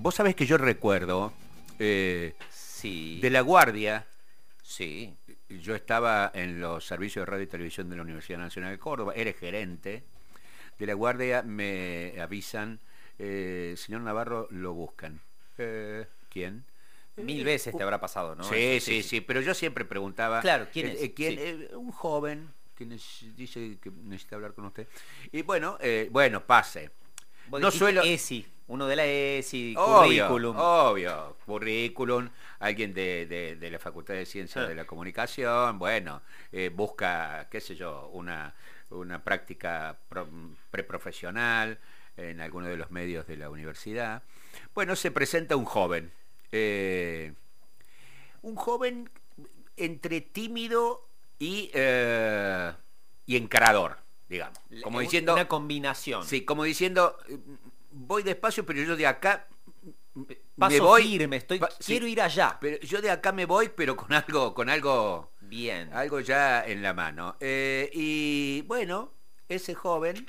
Vos sabés que yo recuerdo eh, Sí. de la guardia, Sí. yo estaba en los servicios de radio y televisión de la Universidad Nacional de Córdoba, era gerente. De la guardia me avisan, eh, señor Navarro, lo buscan. Eh, ¿Quién? Mil veces te habrá pasado, ¿no? sí, Eso, sí, sí, pero yo siempre preguntaba. Claro, ¿quién es? ¿quién? Sí. Un joven que dice que necesita hablar con usted. Y bueno, bueno, pase. No suelo. ESI, uno de la ESI, Obvio, currículum. obvio, currículum, alguien de, de- de la Facultad de Ciencias Ah. de la Comunicación, bueno, eh, busca, qué sé yo, una, una práctica pro- preprofesional en alguno de los medios de la universidad. Bueno, se presenta un joven, eh, un joven entre tímido y, eh, y encarador, digamos, como diciendo... Una combinación. Sí, como diciendo, eh, voy despacio, pero yo de acá Paso me voy. firme, estoy, pa- sí, quiero ir allá. Pero yo de acá me voy, pero con algo, con algo, Bien. algo ya en la mano. Eh, y bueno, ese joven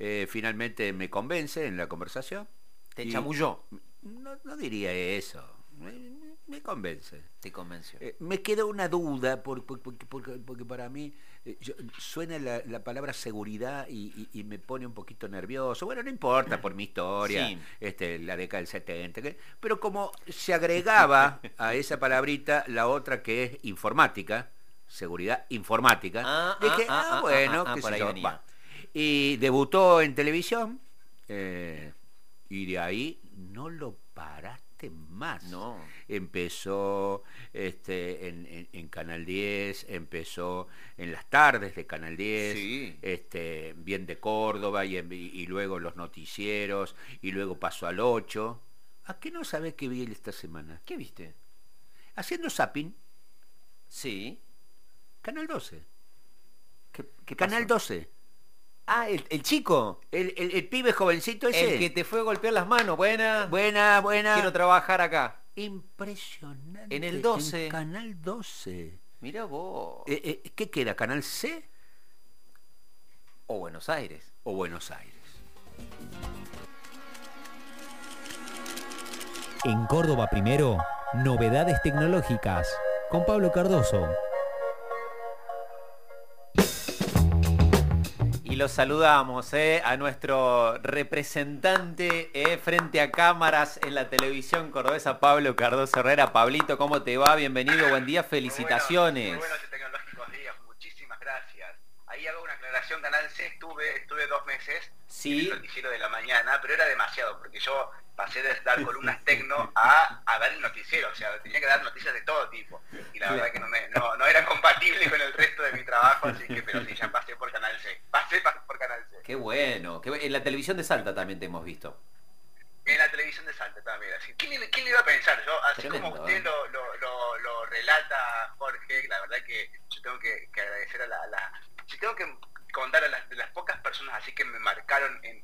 eh, finalmente me convence en la conversación. Te chamulló. No, no diría eso. Me, convence. Te convenció. Eh, me quedó una duda, por- por- porque, porque- porque para mí yo- suena la, la palabra seguridad y, y- y me pone un poquito nervioso. Bueno, no importa por mi historia, Sí. este, la década del 70, que- pero como se agregaba a esa palabrita la otra que es informática, seguridad informática, Ah, dije, ah, ah, ah, ah, bueno, qué sé yo, va. Y debutó en televisión eh, y de ahí no lo paraste más No. empezó este, en, en- en Canal 10, empezó en las tardes de Canal 10, Sí. este, bien de Córdoba y, en- y luego los noticieros y luego pasó al 8. ¿A qué no sabés qué vi esta semana? ¿Qué viste? Haciendo zapping, Sí. Canal 12. ¿Qué, qué Canal pasó? 12. Ah, el, el chico. El, el- el pibe jovencito ese. El que te fue a golpear las manos. Buena. Buena, buena. Quiero trabajar acá. Impresionante. En el 12. En Canal 12. Mira vos. Eh, eh, ¿Qué queda? ¿Canal C o Buenos Aires. o Buenos Aires? En Córdoba Primero, novedades tecnológicas con Pablo Cardoso. Los saludamos eh, a nuestro representante eh, frente a cámaras en la televisión cordobesa, Pablo Cardoso Herrera. Pablito, ¿cómo te va? Bienvenido, buen día, felicitaciones. Muy. Ahí hago una aclaración, Canal C estuve, estuve dos meses Sí. en el noticiero de la mañana, pero era demasiado, porque yo pasé de dar columnas tecno a, a dar el noticiero, o sea, tenía que dar noticias de todo tipo. Y la verdad que no, me- no, no era compatible con el resto de mi trabajo, así que, pero sí, ya pasé por Canal C. Pasé pa- por Canal C. Qué bueno. qué en la televisión de Salta también te hemos visto. En la televisión de Salta también. Así, ¿quién, le- quién iba a pensar? Yo, así Tremendo, como usted ¿eh? lo, lo, lo, lo relata, Jorge, la verdad que yo tengo que, que agradecer a la, tengo que contar a las, las pocas personas así que me marcaron en,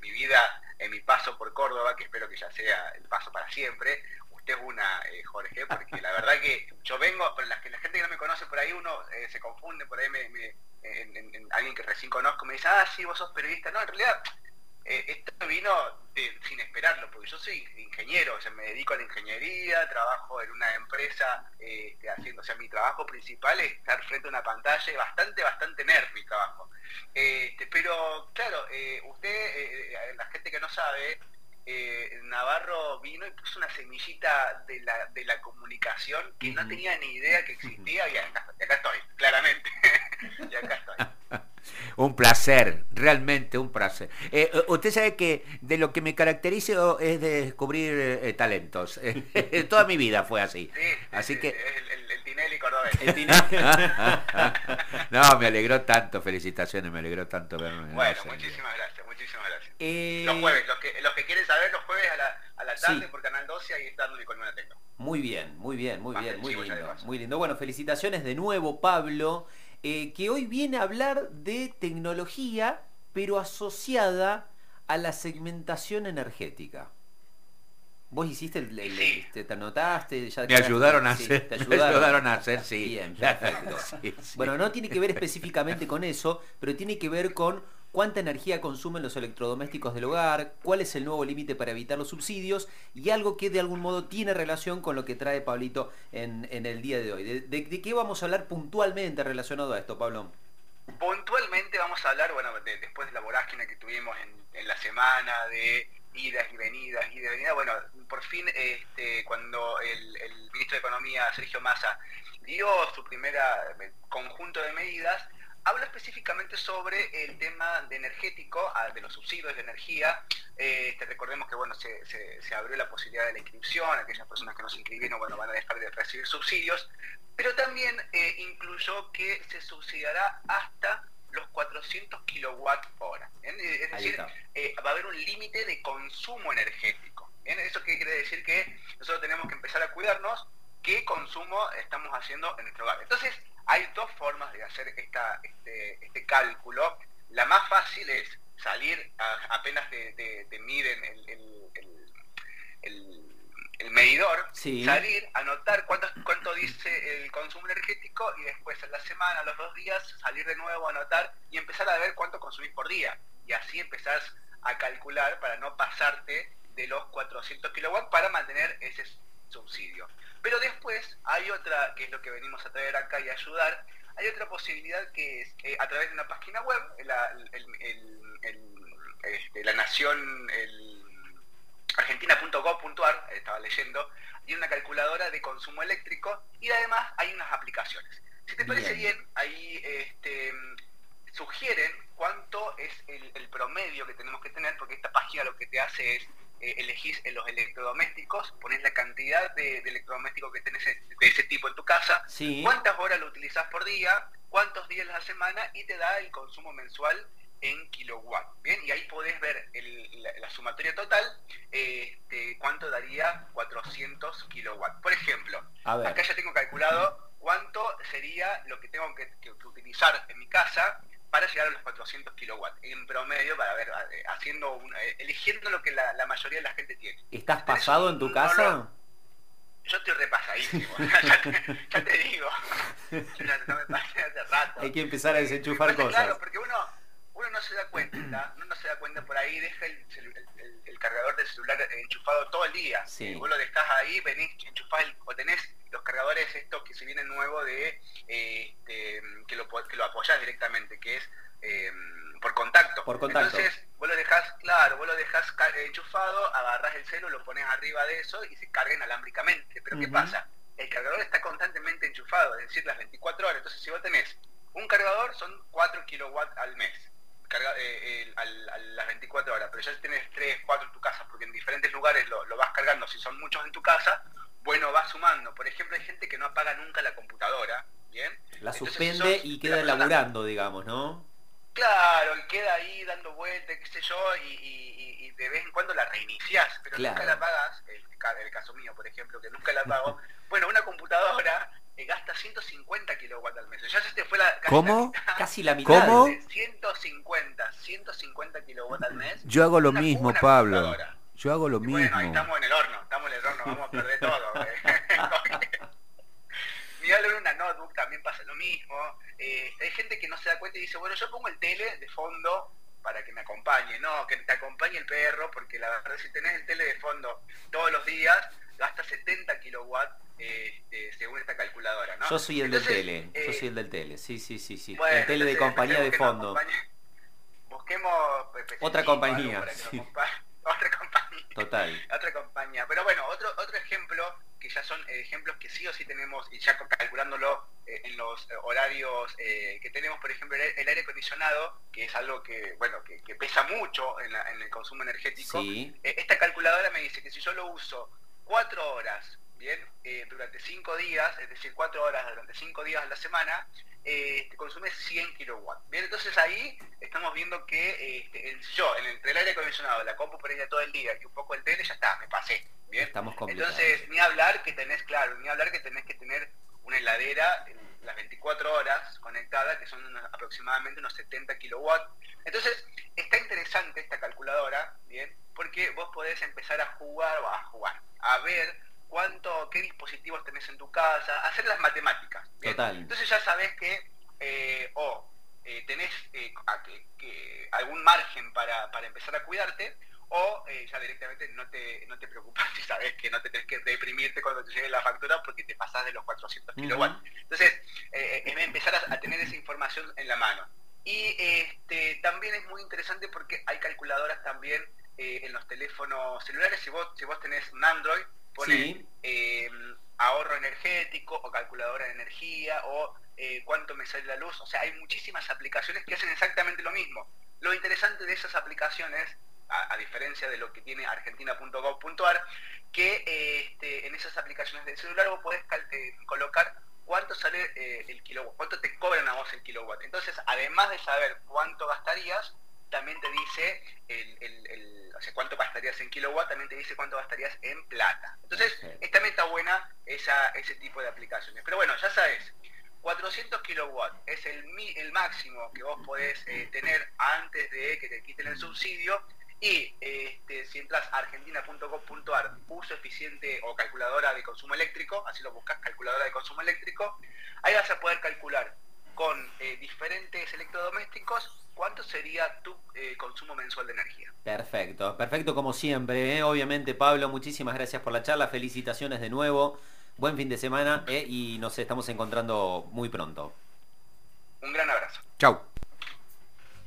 mi vida, en mi paso por Córdoba, que espero que ya sea el paso para siempre, usted es una, eh, Jorge, porque la verdad que yo vengo, pero la, la gente que no me conoce por ahí, uno eh, se confunde, por ahí me, me- en alguien que recién conozco me dice, ah, sí, vos sos periodista. No, en realidad eh, esto vino de- sin esperarlo, porque yo soy ingeniero, o sea, me dedico a la ingeniería, trabajo en una empresa, eh, haciendo, o sea, mi trabajo principal es estar frente a una pantalla, bastante, bastante nerd mi trabajo. Este, pero, claro, eh, usted, eh, eh, la gente que no sabe, eh, Navarro vino y puso una semillita de la, de la comunicación que no tenía ni idea que existía y acá, y acá estoy, claramente. y acá estoy. Un placer, realmente un placer. Eh, eh, usted sabe que de lo que me caracterizo es de descubrir eh, talentos. Toda mi vida fue así. Sí, Así sí, que... El, el, el Tinelli cordobés. El Tinelli. no, me alegró tanto, felicitaciones, me alegró tanto verme. Bueno, muchísimas gracias, muchísimas gracias. Eh, Los jueves, los que, los que quieren saber, los jueves a la, a la tarde Sí. por Canal 12, ahí está mi columna. Muy bien, muy bien, muy Más bien, muy lindo, muy lindo. Bueno, felicitaciones de nuevo, Pablo, eh, que hoy viene a hablar de tecnología, pero asociada a la segmentación energética. ¿Vos hiciste el, el- Sí. te anotaste? Ya Me ayudaron a sí, hacer, te me ayudaron. a hacer, sí. Bien, perfecto. Sí. Bueno, no tiene que ver específicamente con eso, pero tiene que ver con cuánta energía consumen los electrodomésticos del hogar, cuál es el nuevo límite para evitar los subsidios y algo que de algún modo tiene relación con lo que trae Pablito en, el día de hoy. De, qué vamos a hablar puntualmente relacionado a esto, Pablo? Puntualmente vamos a hablar, bueno, después de la vorágine que tuvimos en, la semana de idas y venidas y de venidas, bueno, por fin este, cuando el, el ministro de Economía, Sergio Massa, dio su primera eh, conjunto de medidas, habla específicamente sobre el tema de energético, ah, de los subsidios de energía. Eh, este, recordemos que bueno, se, abrió la posibilidad de la inscripción, aquellas personas que no se inscribieron bueno, van a dejar de recibir subsidios, pero también eh, incluyó que se subsidiará hasta los 400 kilowatt hora. Es decir, va a haber un límite de consumo energético. ¿Eso qué quiere decir? Que nosotros tenemos que empezar a cuidarnos qué consumo estamos haciendo en nuestro hogar. Entonces, hay dos formas de hacer esta, este, este cálculo. La más fácil es salir, apenas te, miden el, medidor, salir, anotar cuánto, cuánto dice el consumo energético y después en la semana, los dos días, salir de nuevo, anotar y empezar a ver cuánto consumís por día. Y así empezás a calcular para no pasarte de los 400 kilowatts para mantener ese subsidio. Pero después hay otra, que es lo que venimos a traer acá y ayudar, hay otra posibilidad que es a través de una página web, la, este, la nación, argentina.gov.ar, estaba leyendo, hay una calculadora de consumo eléctrico y además hay unas aplicaciones. Si te parece bien, ahí este, sugieren cuánto es el, el, promedio que tenemos que tener, porque esta página lo que te hace es eh, elegís en los electrodomésticos, pones la cantidad de, electrodomésticos que tenés de ese tipo en tu casa, cuántas horas lo utilizás por día, cuántos días a la semana y te da el consumo mensual en kilowatt. Bien, y ahí podés ver la, sumatoria total, este, cuánto daría 400 kilowatts. Por ejemplo, acá ya tengo calculado cuánto sería lo que tengo que utilizar en mi casa para llegar a los 400 kilowatts en promedio para ver eh, haciendo eh, eligiendo lo que la, mayoría de la gente tiene. Estás pasado en tu casa yo estoy repasadísimo. Ya, te, digo. No me pasé hace rato. Hay que empezar a desenchufar cosas claro porque uno uno no se da cuenta uno no se da cuenta por ahí deja el, cargador del celular enchufado todo el día. Sí. vos lo dejás ahí venís enchufás o tenés los cargadores estos que se vienen nuevos de este, que, lo, que lo apoyás directamente, que es em, por contacto. Por contacto. Entonces, vos lo dejás, claro, vos lo dejás enchufado, agarrás el celo, lo pones arriba de eso y se carga inalámbricamente. Pero ¿qué pasa? El cargador está constantemente enchufado, es decir, las 24 horas. Entonces, si vos tenés un cargador, son 4 kilowatts al mes. Carga, eh, a las 24 horas, pero ya tenés 3, 4 en tu casa, porque en diferentes lugares lo, lo vas cargando, si son muchos en tu casa, bueno, va sumando. Por ejemplo, hay gente que no apaga nunca la computadora, ¿bien? La suspende y queda elaborando, digamos, ¿no? Claro, y queda ahí dando vueltas, qué sé yo, y, de vez en cuando la reiniciás, pero nunca la apagas, el, el, caso mío, por ejemplo, que nunca la apago. bueno, una computadora eh, gasta 150 kilowatts al mes. Ya se te fue la... Casi ¿Cómo? casi la mitad. ¿Cómo? 150, 150 kilowatts al mes. Yo hago lo mismo, Pablo. Yo hago lo mismo. Bueno, ahí estamos en el horno, estamos en el horno, vamos a perder todo. Mi en una notebook también pasa lo mismo. Eh, hay gente que no se da cuenta y dice, bueno, yo pongo el tele de fondo para que me acompañe. No, que te acompañe el perro, porque la verdad si tenés el tele de fondo todos los días, gasta 70 kilowatts este, según esta calculadora, ¿no? Yo soy el del tele, yo soy el del tele, sí, sí, sí, sí. el tele de compañía de fondo. Busquemos otra compañía. Otra compañía. Total. Otra compañía. Pero bueno, otro, otro ejemplo, que ya son ejemplos que sí o sí tenemos, y ya calculándolo eh, en los eh, horarios eh, que tenemos, por ejemplo, el, aire acondicionado, que es algo que, bueno, que, pesa mucho en, el consumo energético. esta calculadora me dice que si yo lo uso cuatro horas, bien, durante cinco días, es decir, cuatro horas durante cinco días a la semana, eh, consume 100 kilowatts. Bien, entonces ahí estamos viendo que este, yo, en entre el aire acondicionado, la compu por ella todo el día y un poco el tele, ya está, me pasé. Bien, estamos entonces ni hablar que tenés, claro, ni hablar que tenés que tener una heladera las 24 horas conectada, que son aproximadamente unos 70 kilowatts. Entonces, está interesante esta calculadora, bien, porque vos podés empezar a jugar o a jugar, a ver cuánto, qué dispositivos tenés en tu casa, hacer las matemáticas. Entonces ya sabes que, eh, o eh, tenés algún margen para, empezar a cuidarte, o ya directamente no te, no te preocupas si sabes que no te tenés que deprimirte cuando te llegue la factura porque te pasás de los 400 kilowatts. Entonces, es empezar a, tener esa información en la mano. Y este, también es muy interesante porque hay calculadoras también en los teléfonos celulares. Si vos, si vos tenés un Android, pone em, ahorro energético o calculadora de energía o eh, cuánto me sale la luz. O sea, hay muchísimas aplicaciones que hacen exactamente lo mismo. Lo interesante de esas aplicaciones, a, diferencia de lo que tiene argentina.gov.ar, que este, en esas aplicaciones del celular vos podés eh, colocar cuánto sale eh, el kilowatt, cuánto te cobran a vos el kilowatt. Entonces, además de saber cuánto gastarías, también te dice el, o sea, cuánto gastarías en kilowatt, también te dice cuánto gastarías en plata. Entonces, esta meta buena esa, ese tipo de aplicaciones. Pero bueno, ya sabes, 400 kilowatts es el, el máximo que vos podés eh, tener antes de que te quiten el subsidio y este, si entras a argentina.gov.ar, uso eficiente o calculadora de consumo eléctrico, así lo buscas, calculadora de consumo eléctrico, ahí vas a poder calcular con eh, diferentes electrodomésticos ¿cuánto sería tu eh, consumo mensual de energía? Perfecto, perfecto como siempre. ¿eh? Obviamente, Pablo, muchísimas gracias por la charla. Felicitaciones de nuevo. Buen fin de semana ¿eh? y nos estamos encontrando muy pronto. Un gran abrazo. Chau.